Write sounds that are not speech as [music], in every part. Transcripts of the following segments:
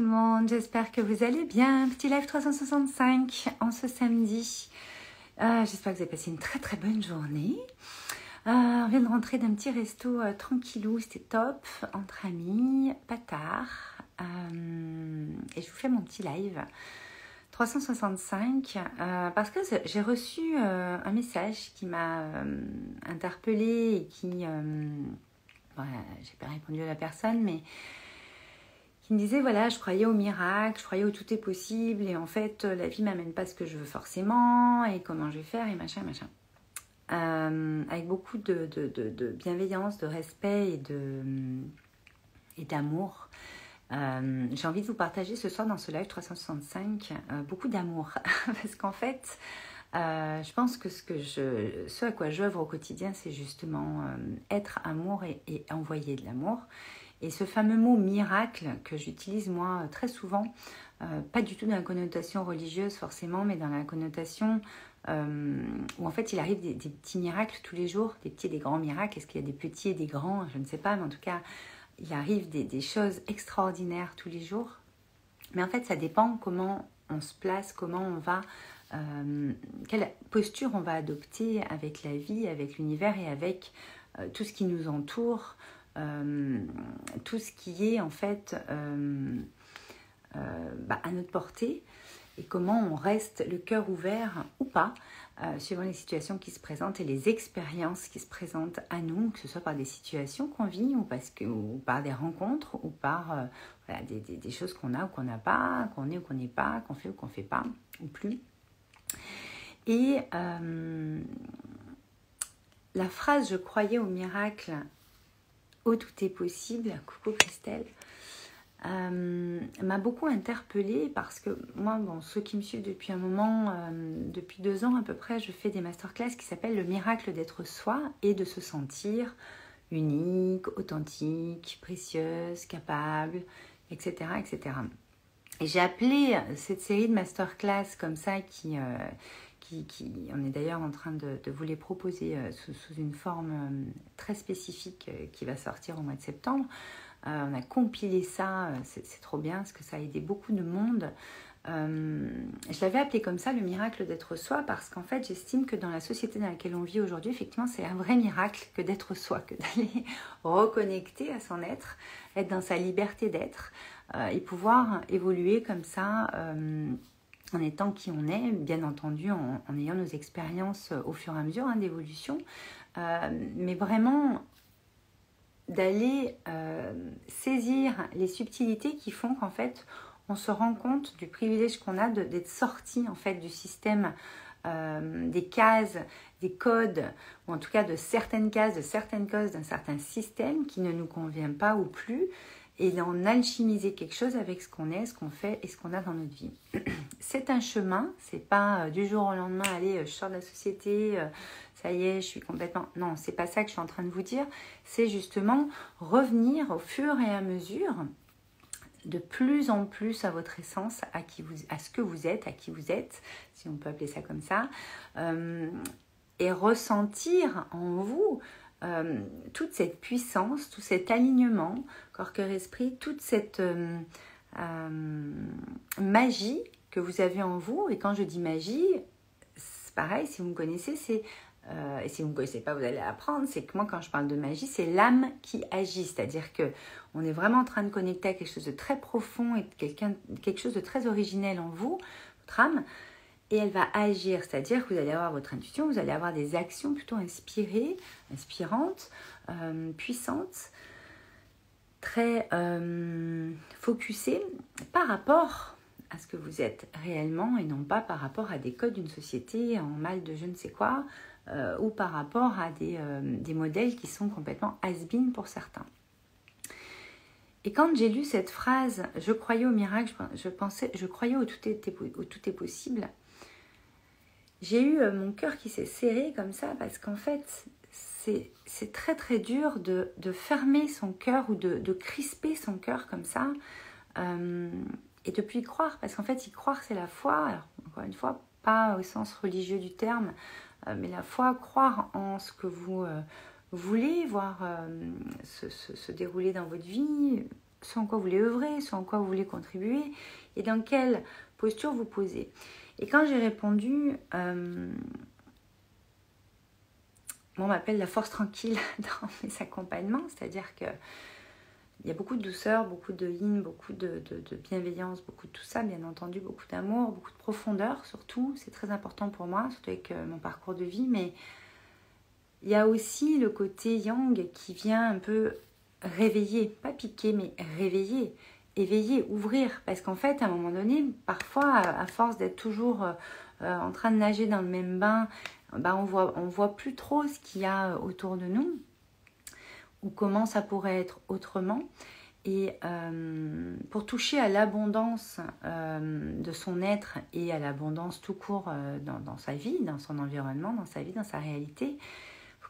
tout le monde, j'espère que vous allez bien. Petit live 365 en ce samedi. Euh, j'espère que vous avez passé une très très bonne journée. Euh, on vient de rentrer d'un petit resto euh, tranquillou, c'était top, entre amis, pas tard. et je vous fais mon petit live 365 parce que j'ai reçu un message qui m'a interpellée et qui... j'ai pas répondu à la personne, mais me disait voilà, je croyais au miracle, je croyais au tout est possible, et en fait, la vie m'amène pas ce que je veux forcément, et comment je vais faire, et machin, machin. Euh, avec beaucoup de, bienveillance, de respect et de et d'amour. Euh, j'ai envie de vous partager ce soir dans ce live 365 euh, beaucoup d'amour [laughs] parce qu'en fait, je pense que ce, que je, ce à quoi j'œuvre au quotidien, c'est justement être amour et envoyer de l'amour. Et ce fameux mot miracle que j'utilise moi très souvent, euh, pas du tout dans la connotation religieuse forcément, mais dans la connotation euh, où en fait il arrive des, petits miracles tous les jours, des petits et des grands miracles. Est-ce qu'il y a des petits et des grands? Je ne sais pas, mais en tout cas, il arrive des, choses extraordinaires tous les jours. Mais en fait, ça dépend comment on se place, comment on va, euh, quelle posture on va adopter avec la vie, avec l'univers et avec tout ce qui nous entoure. Euh, tout ce qui est en fait euh, euh, bah, à notre portée et comment on reste le cœur ouvert ou pas, suivant les situations qui se présentent et les expériences qui se présentent à nous, que ce soit par des situations qu'on vit ou, parce que, ou par des rencontres ou par des, des, choses qu'on a ou qu'on n'a pas, qu'on est ou qu'on n'est pas, qu'on fait ou qu'on ne fait pas, ou plus. Et la phrase Je croyais au miracle Oh, tout est possible, coucou Christelle, euh, m'a beaucoup interpellée parce que moi, bon, ceux qui me suivent depuis un moment, euh, depuis deux ans à peu près, je fais des masterclass qui s'appellent le miracle d'être soi et de se sentir unique, authentique, précieuse, capable, etc. etc. Et j'ai appelé cette série de masterclass comme ça qui, euh, on est d'ailleurs en train de, vous les proposer euh, sous, une forme euh, très spécifique euh, qui va sortir au mois de septembre. on a compilé ça, c'est trop bien parce que ça a aidé beaucoup de monde. je l'avais appelé comme ça le miracle d'être soi parce qu'en fait j'estime que dans la société dans laquelle on vit aujourd'hui, effectivement c'est un vrai miracle que d'être soi, que d'aller [laughs] reconnecter à son être, être dans sa liberté d'être et pouvoir évoluer comme ça en étant qui on est, bien entendu en, ayant nos expériences euh, au fur et à mesure hein, d'évolution, euh, mais vraiment d'aller euh, saisir les subtilités qui font qu'en fait on se rend compte du privilège qu'on a d'être sorti en fait du système des cases, des codes, ou en tout cas de certaines cases, de certaines causes d'un certain système qui ne nous convient pas ou plus, et d'en alchimiser quelque chose avec ce qu'on est, ce qu'on fait et ce qu'on a dans notre vie. [clears throat] C'est un chemin, c'est pas euh, du jour au lendemain, allez, euh, je sors de la société, euh, ça y est, je suis complètement. Non, c'est pas ça que je suis en train de vous dire. C'est justement revenir au fur et à mesure de plus en plus à votre essence, à, qui vous, à ce que vous êtes, à qui vous êtes, si on peut appeler ça comme ça, et ressentir en vous euh, toute cette puissance, tout cet alignement, corps, cœur, esprit, toute cette euh, euh, magie que vous avez en vous. Et quand je dis magie, c'est pareil, si vous me connaissez, c'est et si vous ne me connaissez pas, vous allez apprendre, c'est que moi, quand je parle de magie, c'est l'âme qui agit. C'est-à-dire que on est vraiment en train de connecter à quelque chose de très profond et quelque chose de très originel en vous, votre âme et elle va agir, c'est-à-dire que vous allez avoir votre intuition, vous allez avoir des actions plutôt inspirées, inspirantes, euh, puissantes, très euh, focusées par rapport à ce que vous êtes réellement et non pas par rapport à des codes d'une société en mal de je ne sais quoi euh, ou par rapport à des, des, modèles qui sont complètement has-been pour certains. Et quand j'ai lu cette phrase, je croyais au miracle, je, pensais, je croyais au tout est possible, j'ai eu euh, mon cœur qui s'est serré comme ça parce qu'en fait, c'est très très dur de, fermer son cœur ou de, crisper son cœur comme ça euh, et de plus y croire. Parce qu'en fait, y croire, c'est la foi. Alors, encore une fois, pas au sens religieux du terme, euh, mais la foi, croire en ce que vous voulez voir se, se, dérouler dans votre vie, ce en quoi vous voulez œuvrer, ce en quoi vous voulez contribuer et dans quelle posture vous posez. Et quand j'ai répondu, euh, on m'appelle la force tranquille [laughs] dans mes accompagnements, c'est-à-dire que il y a beaucoup de douceur, beaucoup de yin, beaucoup de, bienveillance, beaucoup de tout ça, bien entendu, beaucoup d'amour, beaucoup de profondeur surtout. C'est très important pour moi, surtout avec euh, mon parcours de vie. Mais il y a aussi le côté yang qui vient un peu réveiller, pas piquer, mais réveiller, éveiller, ouvrir. Parce qu'en fait, à un moment donné, parfois, à force d'être toujours euh, euh, en train de nager dans le même bain, bah, on voit, voit plus trop ce qu'il y a autour de nous ou comment ça pourrait être autrement. Et euh, pour toucher à l'abondance euh, de son être et à l'abondance tout court euh, dans, sa vie, dans son environnement, dans sa vie, dans sa réalité,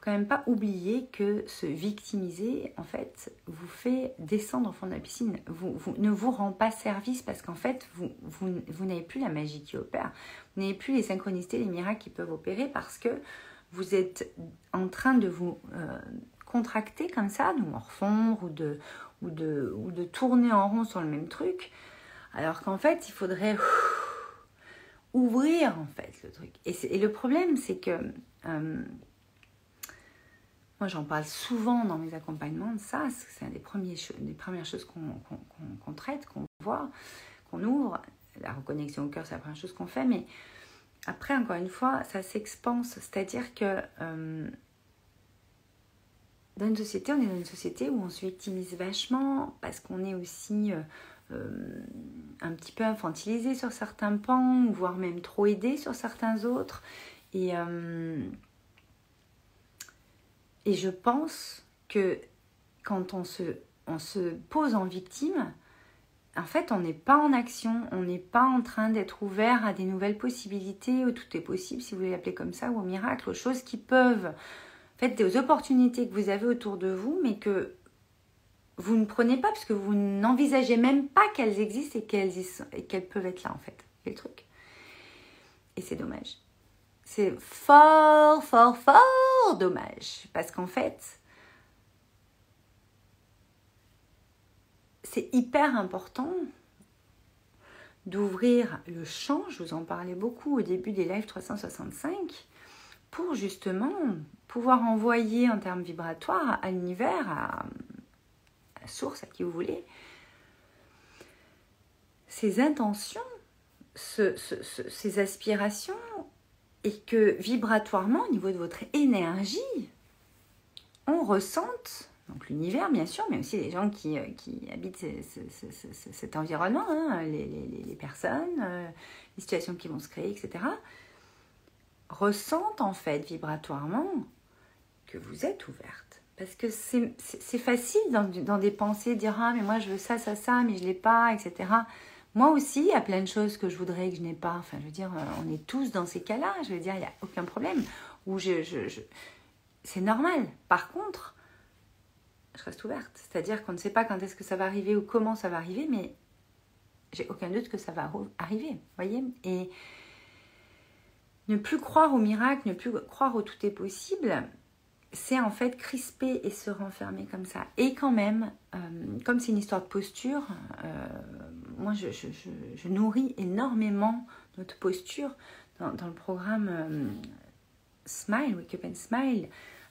quand même pas oublier que se victimiser, en fait, vous fait descendre au fond de la piscine. Vous, ne vous rend pas service parce qu'en fait, vous, vous, n'avez plus la magie qui opère. Vous n'avez plus les synchronicités, les miracles qui peuvent opérer parce que vous êtes en train de vous contracter comme ça, de morfondre ou de, ou, de, ou de tourner en rond sur le même truc. Alors qu'en fait, il faudrait ouvrir en fait le truc. Et, le problème, c'est que euh, moi j'en parle souvent dans mes accompagnements de ça, c'est un des, premiers, des premières choses qu'on traite, qu'on voit, qu'on ouvre. La reconnexion au cœur, c'est la première chose qu'on fait, mais après, encore une fois, ça s'expanse. C'est-à-dire que euh, dans une société, on est dans une société où on se victimise vachement parce qu'on est aussi euh, euh, un petit peu infantilisé sur certains pans, voire même trop aidé sur certains autres. Et, et je pense que quand on se, on se pose en victime, en fait, on n'est pas en action, on n'est pas en train d'être ouvert à des nouvelles possibilités, où tout est possible, si vous voulez l'appeler comme ça, ou au miracle, aux choses qui peuvent Faites des opportunités que vous avez autour de vous, mais que vous ne prenez pas parce que vous n'envisagez même pas qu'elles existent et qu'elles, et qu'elles peuvent être là en fait. C'est le truc. Et c'est dommage. C'est fort, fort, fort dommage. Parce qu'en fait, c'est hyper important d'ouvrir le champ. Je vous en parlais beaucoup au début des lives 365 pour justement pouvoir envoyer en termes vibratoires à l'univers, à, la source, à qui vous voulez, ces intentions, ces aspirations, et que vibratoirement, au niveau de votre énergie, on ressente, donc l'univers bien sûr, mais aussi les gens qui, euh, qui habitent cet environnement, hein, les, les, personnes, euh, les situations qui vont se créer, etc., ressentent en fait vibratoirement que vous êtes ouverte. Parce que c'est facile dans, dans, des pensées de dire Ah, mais moi je veux ça, ça, ça, mais je l'ai pas, etc. Moi aussi, il y a plein de choses que je voudrais que je n'ai pas. Enfin, je veux dire, on est tous dans ces cas-là. Je veux dire, il n'y a aucun problème. Ou je, je... C'est normal. Par contre, je reste ouverte. C'est-à-dire qu'on ne sait pas quand est-ce que ça va arriver ou comment ça va arriver, mais j'ai aucun doute que ça va arriver. voyez Et ne plus croire au miracle, ne plus croire au tout est possible, c'est en fait crisper et se renfermer comme ça. Et quand même, euh, comme c'est une histoire de posture, euh, moi je, nourris énormément notre posture dans, le programme euh, Smile, Wake Up and Smile,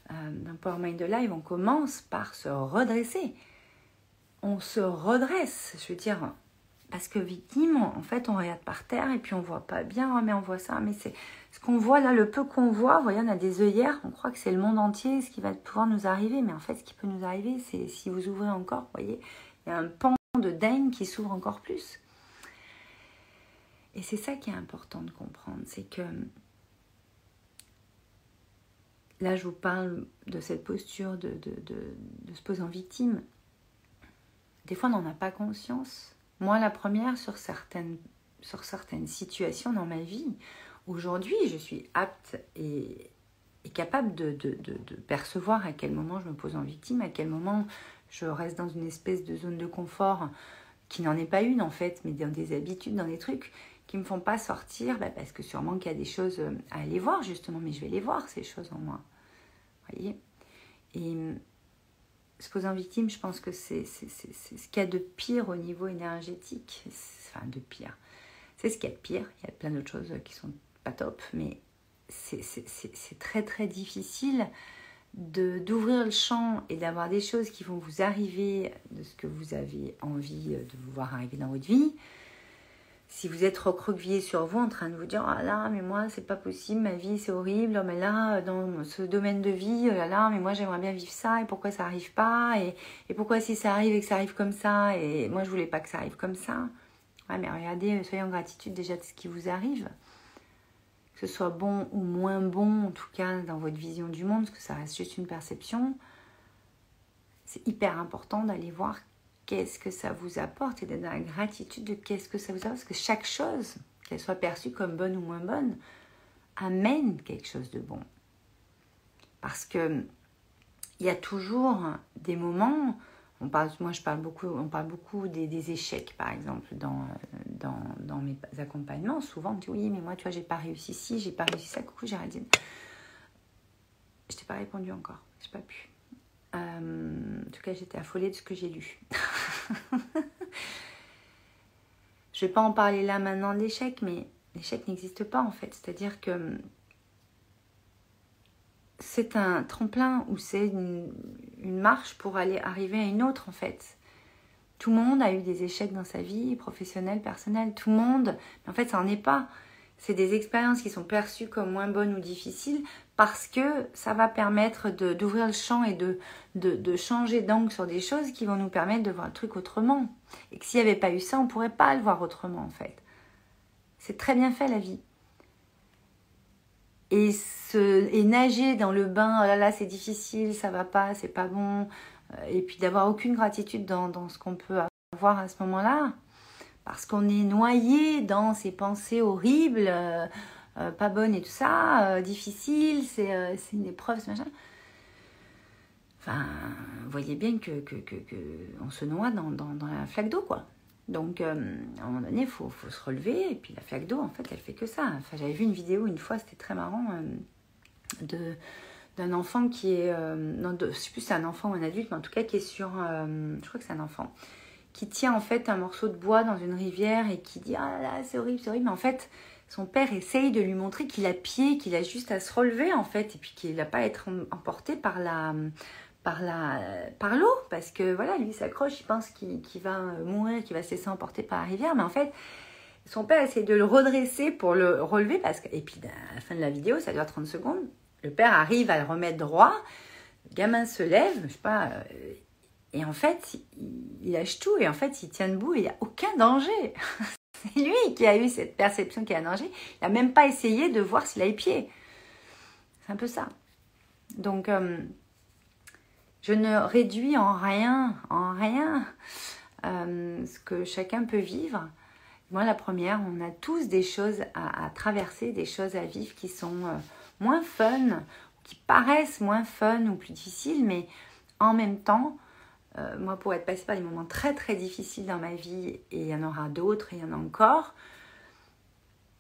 dans Power Mind Live. On commence par se redresser. On se redresse, je veux dire, parce que victime, en fait, on regarde par terre et puis on voit pas bien, mais on voit ça, mais c'est ce qu'on voit là, le peu qu'on voit, vous voyez, on a des œillères, on croit que c'est le monde entier, ce qui va pouvoir nous arriver, mais en fait, ce qui peut nous arriver, c'est si vous ouvrez encore, voyez, il y a un pan de dingue qui s'ouvre encore plus. Et c'est ça qui est important de comprendre, c'est que là, je vous parle de cette posture de, se poser en victime. Des fois, on n'en a pas conscience moi, la première, sur certaines, sur certaines situations dans ma vie, aujourd'hui, je suis apte et, capable de, percevoir à quel moment je me pose en victime, à quel moment je reste dans une espèce de zone de confort qui n'en est pas une en fait, mais dans des habitudes, dans des trucs qui me font pas sortir, bah, parce que sûrement qu'il y a des choses à aller voir justement, mais je vais les voir ces choses en moi. Voyez? Et se poser en victime, je pense que c'est ce qu'il y a de pire au niveau énergétique. Enfin, de pire. C'est ce qu'il y a de pire. Il y a plein d'autres choses qui sont pas top, mais c'est très très difficile d'ouvrir le champ et d'avoir des choses qui vont vous arriver de ce que vous avez envie de vous voir arriver dans votre vie. Si vous êtes recroquevillé sur vous en train de vous dire ah là mais moi c'est pas possible ma vie c'est horrible oh, mais là dans ce domaine de vie oh là là mais moi j'aimerais bien vivre ça et pourquoi ça arrive pas et, et, pourquoi si ça arrive et que ça arrive comme ça et moi je voulais pas que ça arrive comme ça. Ouais mais regardez soyez en gratitude déjà de ce qui vous arrive que ce soit bon ou moins bon en tout cas dans votre vision du monde parce que ça reste juste une perception c'est hyper important d'aller voir qu'est-ce que ça vous apporte et d'être dans la gratitude de qu'est-ce que ça vous apporte. Parce que chaque chose, qu'elle soit perçue comme bonne ou moins bonne, amène quelque chose de bon. Parce que il y a toujours des moments, on parle, moi je parle beaucoup, on parle beaucoup des, échecs par exemple dans, mes accompagnements. Souvent on me dit oui mais moi tu vois j'ai pas réussi ci, j'ai pas réussi ça, coucou Géraldine. Je t'ai pas répondu encore, j'ai pas pu. Euh, en tout cas, j'étais affolée de ce que j'ai lu. [laughs] je vais pas en parler là maintenant de l'échec, mais l'échec n'existe pas en fait. C'est-à-dire que c'est un tremplin ou c'est une, marche pour aller arriver à une autre en fait. Tout le monde a eu des échecs dans sa vie, professionnelle, personnelle. Tout le monde, mais en fait, ça n'en est pas. C'est des expériences qui sont perçues comme moins bonnes ou difficiles parce que ça va permettre d'ouvrir le champ et de, de, changer d'angle sur des choses qui vont nous permettre de voir le truc autrement. Et que s'il n'y avait pas eu ça, on ne pourrait pas le voir autrement en fait. C'est très bien fait la vie. Et, se, et nager dans le bain, oh là là, c'est difficile, ça va pas, c'est pas bon. Euh, et puis d'avoir aucune gratitude dans, dans ce qu'on peut avoir à ce moment-là. Parce qu'on est noyé dans ces pensées horribles. Euh, euh, pas bonne et tout ça, euh, difficile, euh, c'est une épreuve, ce machin. Enfin, vous voyez bien que, que, que, on se noie dans, dans, dans la flaque d'eau, quoi. Donc, à un moment donné, il faut, se relever. Et puis, la flaque d'eau, en fait, elle fait que ça. Enfin, j'avais vu une vidéo une fois, c'était très marrant, de d'un enfant qui est, non, de, je sais plus si c'est un enfant ou un adulte, mais en tout cas qui est sur, je crois que c'est un enfant, qui tient en fait un morceau de bois dans une rivière et qui dit ah là c'est horrible, c'est horrible, mais en fait son père essaye de lui montrer qu'il a pied, qu'il a juste à se relever en fait, et puis qu'il n'a pas à être emporté par la par la par l'eau, parce que voilà, lui s'accroche, il pense qu'il va mourir, qu'il va se laisser emporter par la rivière, mais en fait, son père essaie de le redresser pour le relever, parce que, et puis à la fin de la vidéo, ça dure 30 secondes, le père arrive à le remettre droit, le gamin se lève, je sais pas, euh, et en fait, il, lâche tout, et en fait, il tient debout, et il n'y a aucun danger. [laughs] C'est lui qui a eu cette perception qu'il a danger. Il n'a même pas essayé de voir s'il a les pieds. C'est un peu ça. Donc, euh, je ne réduis en rien, en rien euh, ce que chacun peut vivre. Moi, la première, on a tous des choses à, traverser, des choses à vivre qui sont euh, moins fun, qui paraissent moins fun ou plus difficiles, mais en même temps, euh, moi, pour être passée par des moments très très difficiles dans ma vie, et il y en aura d'autres, et il y en a encore,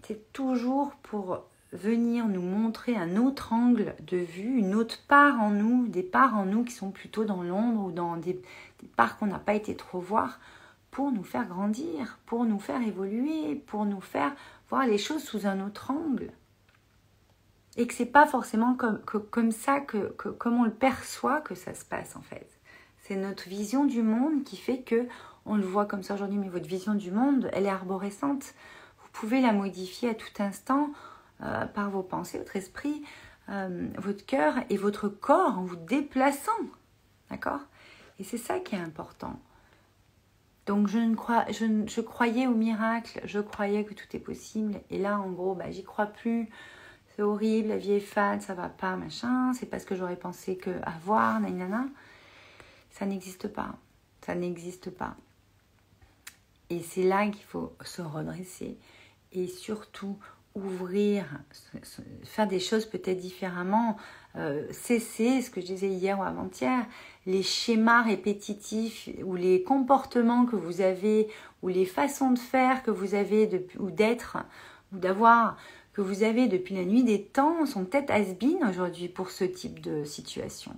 c'est toujours pour venir nous montrer un autre angle de vue, une autre part en nous, des parts en nous qui sont plutôt dans l'ombre ou dans des, parts qu'on n'a pas été trop voir, pour nous faire grandir, pour nous faire évoluer, pour nous faire voir les choses sous un autre angle. Et que c'est pas forcément comme, comme ça que, comme on le perçoit que ça se passe en fait. C'est notre vision du monde qui fait que on le voit comme ça aujourd'hui, mais votre vision du monde, elle est arborescente. Vous pouvez la modifier à tout instant euh, par vos pensées, votre esprit, euh, votre cœur et votre corps en vous déplaçant. D'accord? Et c'est ça qui est important. Donc je, ne crois, je, je, croyais au miracle, je croyais que tout est possible. Et là, en gros, bah, j'y crois plus. C'est horrible, la vie est fade, ça va pas, machin. C'est parce que j'aurais pensé que avoir, nanana. Ça n'existe pas. Ça n'existe pas. Et c'est là qu'il faut se redresser et surtout ouvrir, faire des choses peut-être différemment, euh, cesser, ce que je disais hier ou avant-hier, les schémas répétitifs ou les comportements que vous avez ou les façons de faire que vous avez ou d'être ou d'avoir que vous avez depuis la nuit des temps sont peut-être has aujourd'hui pour ce type de situation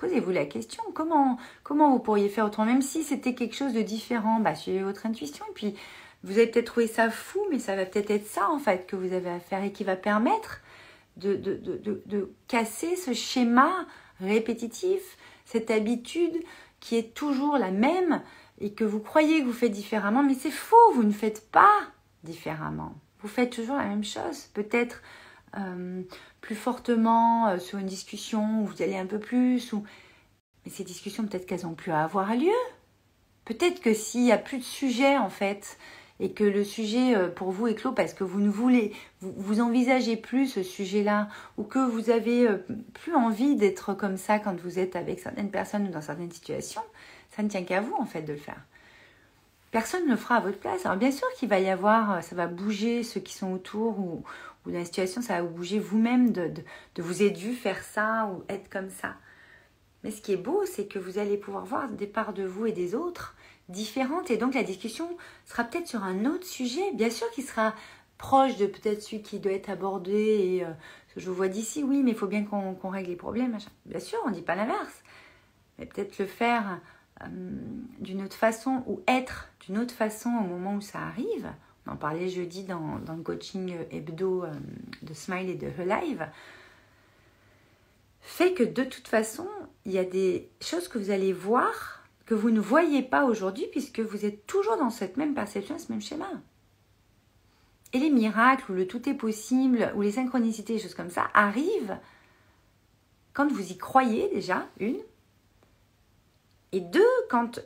Posez-vous la question, comment, comment vous pourriez faire autrement Même si c'était quelque chose de différent, bah, suivez votre intuition. Et puis, vous avez peut-être trouvé ça fou, mais ça va peut-être être ça, en fait, que vous avez à faire et qui va permettre de, de, de, de casser ce schéma répétitif, cette habitude qui est toujours la même et que vous croyez que vous faites différemment, mais c'est faux, vous ne faites pas différemment. Vous faites toujours la même chose, peut-être euh, plus fortement euh, sur une discussion où vous allez un peu plus, mais ces discussions peut-être qu'elles n'ont plus à avoir lieu. Peut-être que s'il n'y a plus de sujet en fait, et que le sujet euh, pour vous est clos parce que vous ne voulez, vous, envisagez plus ce sujet-là, ou que vous avez plus envie d'être comme ça quand vous êtes avec certaines personnes ou dans certaines situations, ça ne tient qu'à vous en fait de le faire. Personne ne le fera à votre place. Alors bien sûr qu'il va y avoir, ça va bouger ceux qui sont autour ou, dans la situation, ça va bouger vous-même de, de, vous être vu faire ça ou être comme ça. Mais ce qui est beau, c'est que vous allez pouvoir voir des parts de vous et des autres différentes. Et donc la discussion sera peut-être sur un autre sujet, bien sûr qu'il sera proche de peut-être celui qui doit être abordé. Et euh, je vous vois d'ici, oui, mais il faut bien qu'on règle les problèmes. Bien sûr, on ne dit pas l'inverse. Mais peut-être le faire euh, d'une autre façon ou être d'une autre façon au moment où ça arrive. On en parlait jeudi dans, dans le coaching hebdo euh, de Smile et de Her Live. Fait que de toute façon, il y a des choses que vous allez voir que vous ne voyez pas aujourd'hui puisque vous êtes toujours dans cette même perception, ce même schéma. Et les miracles, ou le tout est possible, ou les synchronicités, choses comme ça, arrivent quand vous y croyez déjà, une, et deux, quand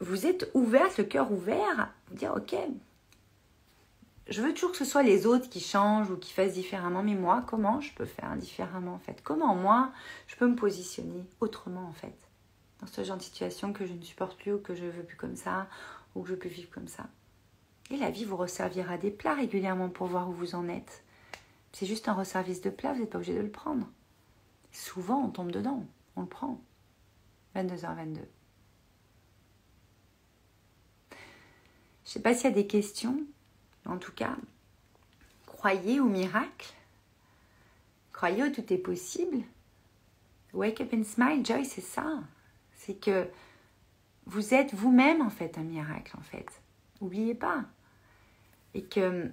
vous êtes ouverte, le cœur ouvert, vous dire ok, je veux toujours que ce soit les autres qui changent ou qui fassent différemment, mais moi, comment je peux faire différemment en fait? Comment moi, je peux me positionner autrement en fait? Ce genre de situation que je ne supporte plus ou que je veux plus comme ça ou que je peux vivre comme ça. Et la vie vous resservira des plats régulièrement pour voir où vous en êtes. C'est juste un resservice de plat, vous n'êtes pas obligé de le prendre. Souvent, on tombe dedans, on le prend. 22h22. Je ne sais pas s'il y a des questions. En tout cas, croyez au miracle. Croyez au tout est possible. Wake up and smile, Joy, c'est ça. C'est que vous êtes vous-même en fait un miracle en fait. N'oubliez pas. Et que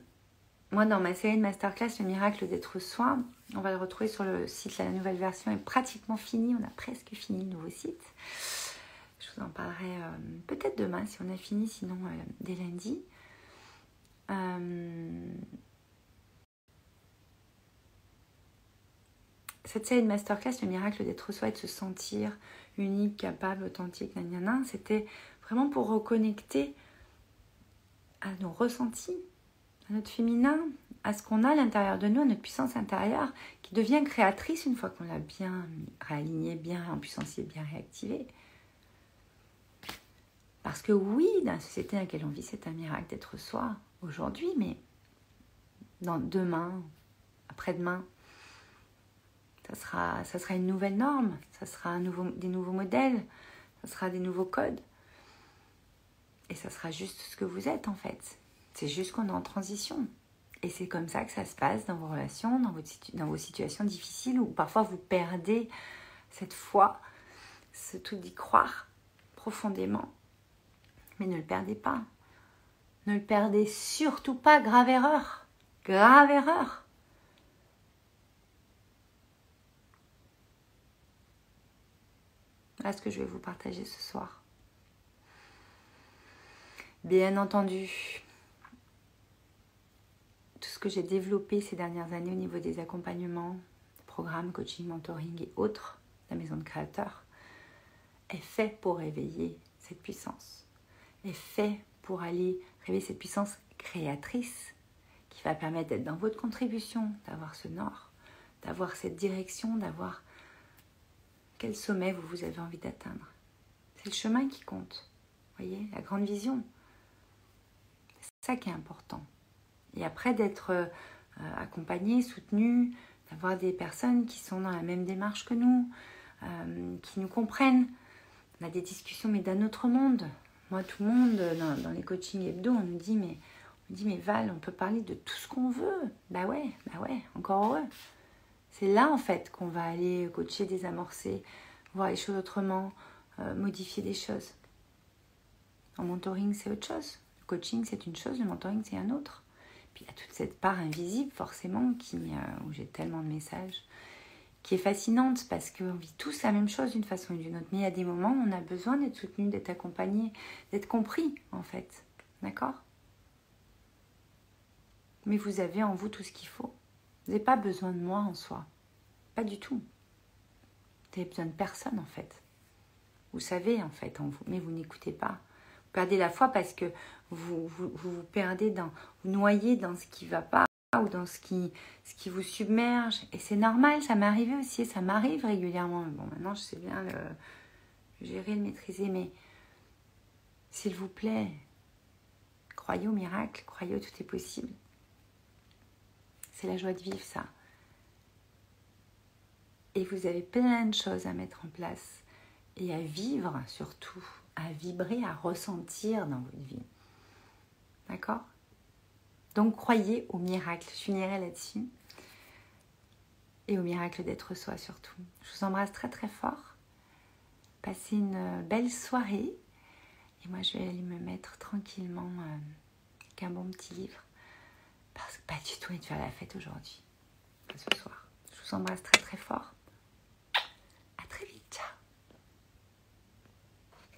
moi dans ma série de masterclass, le miracle d'être soi, on va le retrouver sur le site, la nouvelle version est pratiquement finie, on a presque fini le nouveau site. Je vous en parlerai euh, peut-être demain si on a fini, sinon euh, dès lundi. Euh, cette série de masterclass, le miracle d'être soi et de se sentir unique, capable, authentique, c'était vraiment pour reconnecter à nos ressentis, à notre féminin, à ce qu'on a à l'intérieur de nous, à notre puissance intérieure, qui devient créatrice une fois qu'on l'a bien réalignée, bien en puissance et bien réactivée. Parce que oui, dans la société dans laquelle on vit, c'est un miracle d'être soi aujourd'hui, mais dans demain, après-demain, ça sera, ça sera une nouvelle norme, ça sera des nouveaux modèles, ça sera des nouveaux codes. Et ça sera juste ce que vous êtes en fait. C'est juste qu'on est en transition. Et c'est comme ça que ça se passe dans vos relations, dans vos situations difficiles où parfois vous perdez cette foi, ce tout d'y croire profondément. Mais ne le perdez pas. Ne le perdez surtout pas, grave erreur. Grave erreur. Voilà ce que je vais vous partager ce soir. Bien entendu, tout ce que j'ai développé ces dernières années au niveau des accompagnements, programmes, coaching, mentoring et autres, la maison de créateurs, est fait pour réveiller cette puissance, est fait pour aller réveiller cette puissance créatrice qui va permettre d'être dans votre contribution, d'avoir ce nord, d'avoir cette direction, d'avoir quel sommet vous, vous avez envie d'atteindre. C'est le chemin qui compte, voyez, la grande vision. C'est ça qui est important. Et après d'être euh, accompagné, soutenu, d'avoir des personnes qui sont dans la même démarche que nous, euh, qui nous comprennent. On a des discussions, mais d'un autre monde. Moi, tout le monde, dans, les coachings hebdo, on nous dit, mais on dit, mais Val, on peut parler de tout ce qu'on veut. Bah ouais, bah ouais, encore heureux. C'est là, en fait, qu'on va aller coacher, désamorcer, voir les choses autrement, euh, modifier des choses. En mentoring, c'est autre chose. Le coaching, c'est une chose, le mentoring, c'est un autre. Puis il y a toute cette part invisible, forcément, qui, euh, où j'ai tellement de messages, qui est fascinante parce qu'on vit tous la même chose d'une façon ou d'une autre. Mais il y a des moments où on a besoin d'être soutenu, d'être accompagné, d'être compris, en fait. D'accord? Mais vous avez en vous tout ce qu'il faut. Vous n'avez pas besoin de moi en soi. Pas du tout. Vous n'avez besoin de personne, en fait. Vous savez, en fait, en vous, mais vous n'écoutez pas. Vous perdez la foi parce que vous vous, perdez dans, vous noyez dans ce qui ne va pas ou dans ce qui, vous submerge. Et c'est normal, ça m'est arrivé aussi, ça m'arrive régulièrement. Bon, maintenant, je sais bien le gérer, le maîtriser, mais s'il vous plaît, croyez au miracle, croyez tout est possible. C'est la joie de vivre, ça. Et vous avez plein de choses à mettre en place et à vivre surtout, à vibrer, à ressentir dans votre vie. D'accord? Donc croyez au miracle, je finirai là-dessus. Et au miracle d'être soi surtout. Je vous embrasse très très fort. Passez une belle soirée. Et moi je vais aller me mettre tranquillement euh, avec un bon petit livre. Parce que pas du tout envie de faire la fête aujourd'hui. ce soir. Je vous embrasse très très fort.